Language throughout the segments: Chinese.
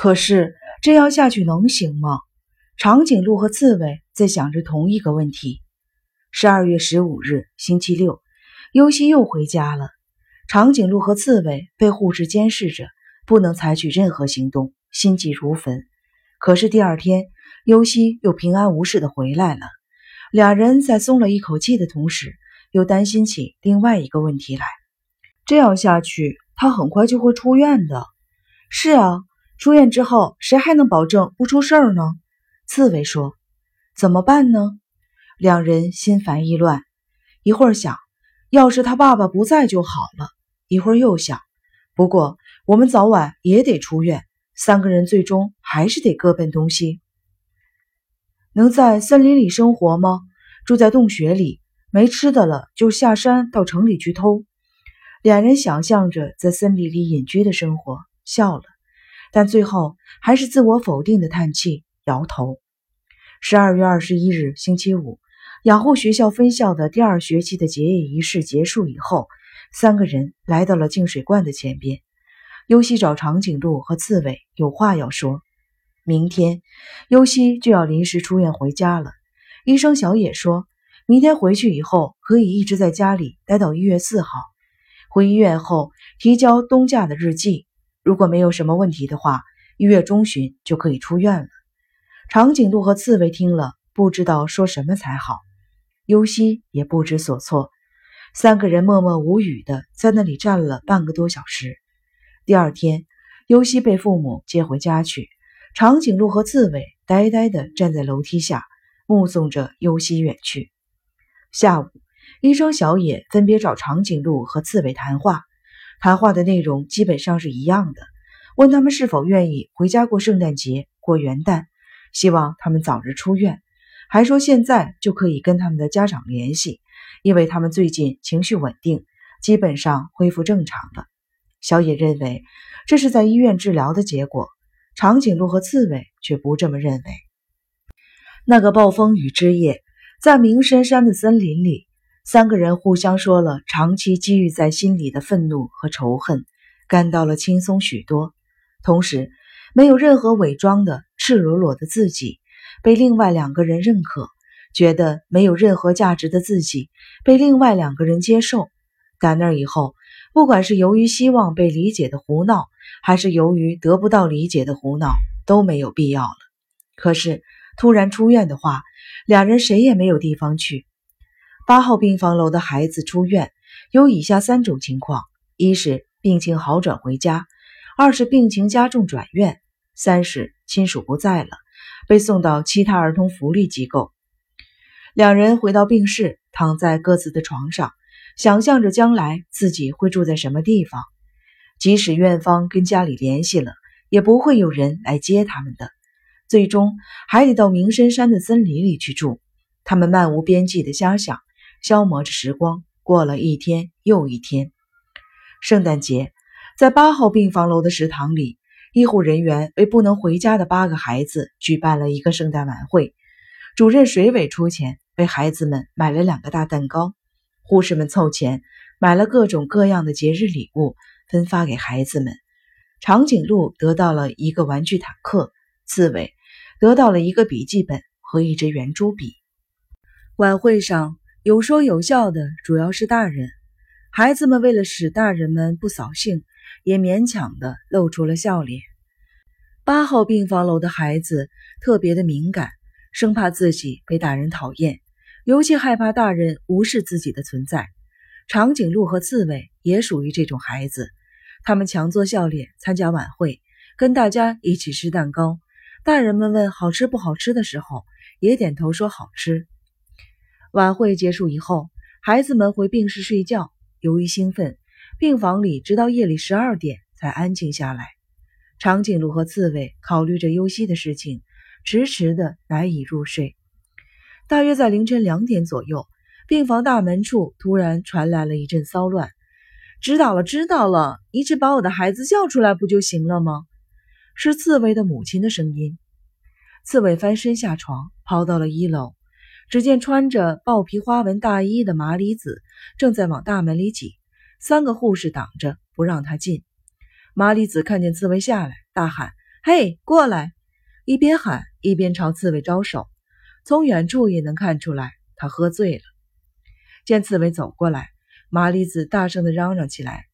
可是这样下去能行吗？长颈鹿和刺猬在想着同一个问题。十二月十五日，星期六，尤西又回家了。长颈鹿和刺猬被护士监视着，不能采取任何行动，心急如焚。可是第二天，尤西又平安无事的回来了。俩人在松了一口气的同时，又担心起另外一个问题来：这样下去，他很快就会出院的。是啊，出院之后，谁还能保证不出事儿呢？刺猬说：“怎么办呢？”两人心烦意乱，一会儿想，要是他爸爸不在就好了；一会儿又想，不过我们早晚也得出院，三个人最终还是得各奔东西。能在森林里生活吗？住在洞穴里，没吃的了就下山到城里去偷。两人想象着在森林里隐居的生活，笑了，但最后还是自我否定的叹气，摇头。十二月二十一日，星期五。养护学校分校的第二学期的结业仪式结束以后，三个人来到了净水罐的前边。尤西找长颈鹿和刺猬有话要说。明天，尤西就要临时出院回家了。医生小野说，明天回去以后可以一直在家里待到一月四号。回医院后提交冬假的日记，如果没有什么问题的话，一月中旬就可以出院了。长颈鹿和刺猬听了，不知道说什么才好。尤西也不知所措，三个人默默无语的在那里站了半个多小时。第二天，尤西被父母接回家去，长颈鹿和刺猬呆呆的站在楼梯下，目送着尤西远去。下午，医生小野分别找长颈鹿和刺猬谈话，谈话的内容基本上是一样的，问他们是否愿意回家过圣诞节、过元旦，希望他们早日出院。还说现在就可以跟他们的家长联系，因为他们最近情绪稳定，基本上恢复正常了。小野认为这是在医院治疗的结果，长颈鹿和刺猬却不这么认为。那个暴风雨之夜，在鸣神山的森林里，三个人互相说了长期积郁在心里的愤怒和仇恨，感到了轻松许多，同时没有任何伪装的赤裸裸的自己。被另外两个人认可，觉得没有任何价值的自己被另外两个人接受。打那以后，不管是由于希望被理解的胡闹，还是由于得不到理解的胡闹，都没有必要了。可是突然出院的话，两人谁也没有地方去。八号病房楼的孩子出院有以下三种情况：一是病情好转回家；二是病情加重转院；三是亲属不在了。被送到其他儿童福利机构。两人回到病室，躺在各自的床上，想象着将来自己会住在什么地方。即使院方跟家里联系了，也不会有人来接他们的。最终还得到明深山的森林里去住。他们漫无边际的瞎想，消磨着时光，过了一天又一天。圣诞节，在八号病房楼的食堂里。医护人员为不能回家的八个孩子举办了一个圣诞晚会，主任水尾出钱为孩子们买了两个大蛋糕，护士们凑钱买了各种各样的节日礼物分发给孩子们。长颈鹿得到了一个玩具坦克，刺猬得到了一个笔记本和一支圆珠笔。晚会上有说有笑的主要是大人，孩子们为了使大人们不扫兴。也勉强的露出了笑脸。八号病房楼的孩子特别的敏感，生怕自己被大人讨厌，尤其害怕大人无视自己的存在。长颈鹿和刺猬也属于这种孩子，他们强作笑脸参加晚会，跟大家一起吃蛋糕。大人们问好吃不好吃的时候，也点头说好吃。晚会结束以后，孩子们回病室睡觉，由于兴奋。病房里直到夜里十二点才安静下来。长颈鹿和刺猬考虑着尤西的事情，迟迟的难以入睡。大约在凌晨两点左右，病房大门处突然传来了一阵骚乱。知道了，知道了，你只把我的孩子叫出来不就行了吗？是刺猬的母亲的声音。刺猬翻身下床，跑到了一楼，只见穿着豹皮花纹大衣的麻里子正在往大门里挤。三个护士挡着，不让他进。麻里子看见刺猬下来，大喊：“嘿，过来！”一边喊一边朝刺猬招手。从远处也能看出来，他喝醉了。见刺猬走过来，麻里子大声的嚷嚷起来：“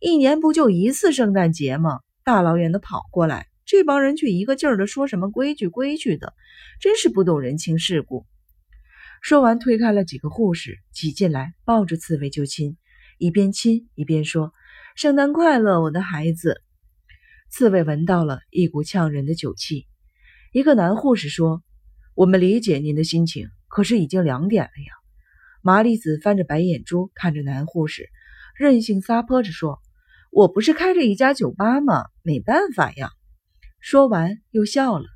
一年不就一次圣诞节吗？大老远的跑过来，这帮人却一个劲儿的说什么规矩规矩的，真是不懂人情世故。”说完，推开了几个护士，挤进来，抱着刺猬就亲，一边亲一边说：“圣诞快乐，我的孩子。”刺猬闻到了一股呛人的酒气。一个男护士说：“我们理解您的心情，可是已经两点了呀。”麻利子翻着白眼珠看着男护士，任性撒泼着说：“我不是开着一家酒吧吗？没办法呀。”说完又笑了。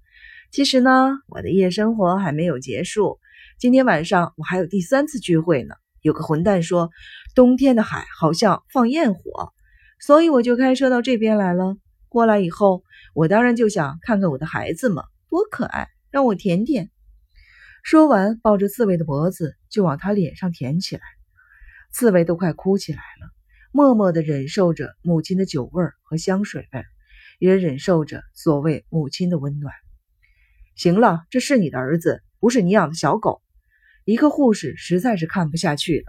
其实呢，我的夜生活还没有结束。今天晚上我还有第三次聚会呢。有个混蛋说，冬天的海好像放焰火，所以我就开车到这边来了。过来以后，我当然就想看看我的孩子嘛，多可爱，让我舔舔。说完，抱着刺猬的脖子就往他脸上舔起来。刺猬都快哭起来了，默默地忍受着母亲的酒味和香水味，也忍受着所谓母亲的温暖。行了，这是你的儿子，不是你养的小狗。一个护士实在是看不下去了，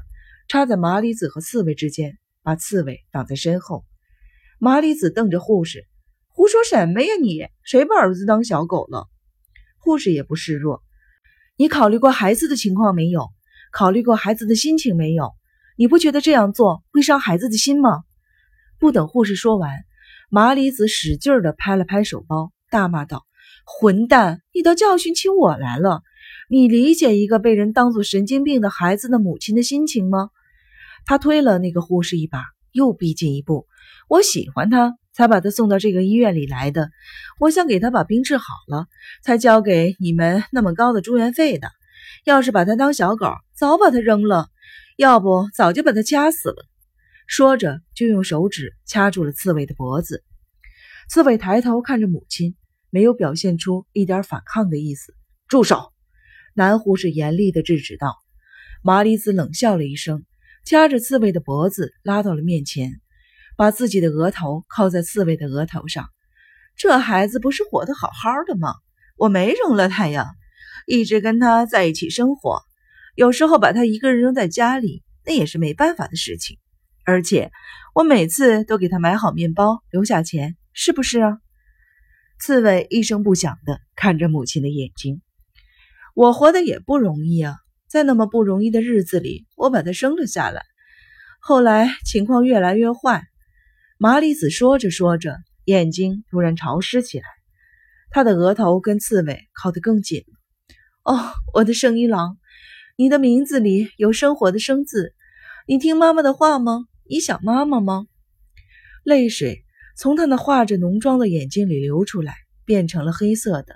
插在麻里子和刺猬之间，把刺猬挡在身后。麻里子瞪着护士：“胡说什么呀你？谁把儿子当小狗了？”护士也不示弱：“你考虑过孩子的情况没有？考虑过孩子的心情没有？你不觉得这样做会伤孩子的心吗？”不等护士说完，麻里子使劲地拍了拍手包，大骂道：“混蛋，你倒教训起我来了！”你理解一个被人当作神经病的孩子的母亲的心情吗？他推了那个护士一把，又逼近一步。我喜欢他，才把他送到这个医院里来的。我想给他把病治好了，才交给你们那么高的住院费的。要是把他当小狗，早把他扔了，要不早就把他掐死了。说着，就用手指掐住了刺猬的脖子。刺猬抬头看着母亲，没有表现出一点反抗的意思。住手！男护士严厉地制止道：“麻里子冷笑了一声，掐着刺猬的脖子拉到了面前，把自己的额头靠在刺猬的额头上。这孩子不是活得好好的吗？我没扔了他呀，一直跟他在一起生活。有时候把他一个人扔在家里，那也是没办法的事情。而且我每次都给他买好面包，留下钱，是不是啊？”刺猬一声不响地看着母亲的眼睛。我活得也不容易啊，在那么不容易的日子里，我把他生了下来。后来情况越来越坏。麻里子说着说着，眼睛突然潮湿起来，他的额头跟刺猬靠得更紧。哦，我的生一郎，你的名字里有生活的“生”字，你听妈妈的话吗？你想妈妈吗？泪水从他那画着浓妆的眼睛里流出来，变成了黑色的。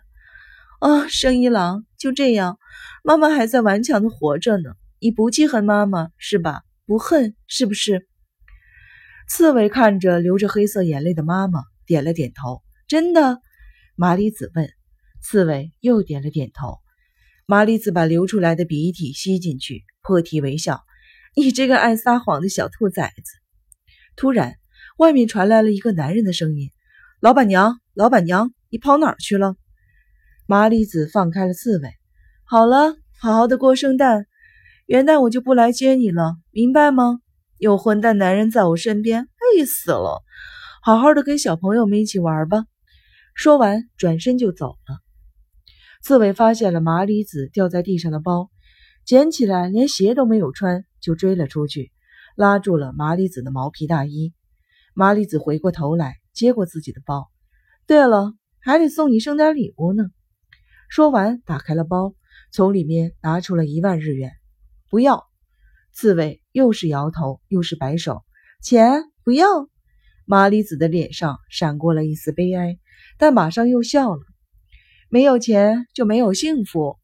啊，生一郎，就这样，妈妈还在顽强的活着呢。你不记恨妈妈是吧？不恨是不是？刺猬看着流着黑色眼泪的妈妈，点了点头。真的？麻里子问。刺猬又点了点头。麻里子把流出来的鼻涕吸进去，破涕为笑。你这个爱撒谎的小兔崽子！突然，外面传来了一个男人的声音：“老板娘，老板娘，你跑哪儿去了？”麻里子放开了刺猬，好了，好好的过圣诞，元旦我就不来接你了，明白吗？有混蛋男人在我身边，累死了，好好的跟小朋友们一起玩吧。说完，转身就走了。刺猬发现了麻里子掉在地上的包，捡起来，连鞋都没有穿，就追了出去，拉住了麻里子的毛皮大衣。麻里子回过头来，接过自己的包。对了，还得送你生点礼物呢。说完，打开了包，从里面拿出了一万日元。不要！刺猬又是摇头又是摆手。钱不要！麻里子的脸上闪过了一丝悲哀，但马上又笑了。没有钱就没有幸福，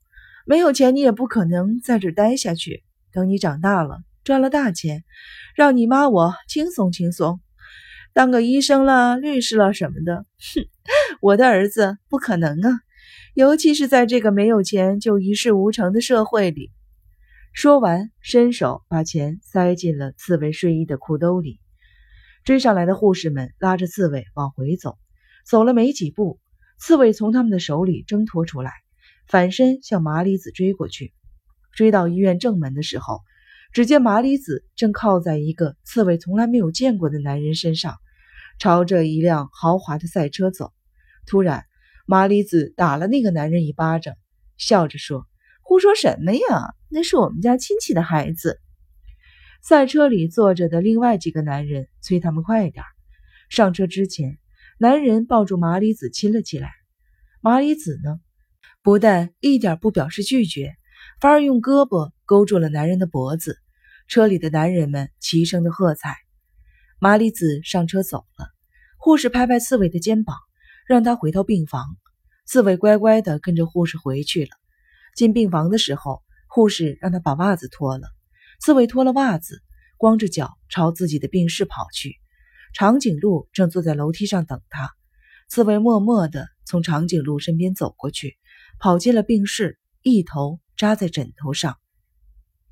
没有钱你也不可能在这待下去。等你长大了，赚了大钱，让你妈我轻松轻松，当个医生了、律师了什么的。哼，我的儿子不可能啊！尤其是在这个没有钱就一事无成的社会里，说完，伸手把钱塞进了刺猬睡衣的裤兜里。追上来的护士们拉着刺猬往回走，走了没几步，刺猬从他们的手里挣脱出来，反身向麻里子追过去。追到医院正门的时候，只见麻里子正靠在一个刺猬从来没有见过的男人身上，朝着一辆豪华的赛车走。突然，麻里子打了那个男人一巴掌，笑着说：“胡说什么呀？那是我们家亲戚的孩子。”赛车里坐着的另外几个男人催他们快点。上车之前，男人抱住麻里子亲了起来。麻里子呢，不但一点不表示拒绝。反而用胳膊勾住了男人的脖子，车里的男人们齐声的喝彩。麻里子上车走了，护士拍拍刺猬的肩膀，让他回到病房。刺猬乖乖的跟着护士回去了。进病房的时候，护士让他把袜子脱了。刺猬脱了袜子，光着脚朝自己的病室跑去。长颈鹿正坐在楼梯上等他。刺猬默默地从长颈鹿身边走过去，跑进了病室，一头。扎在枕头上。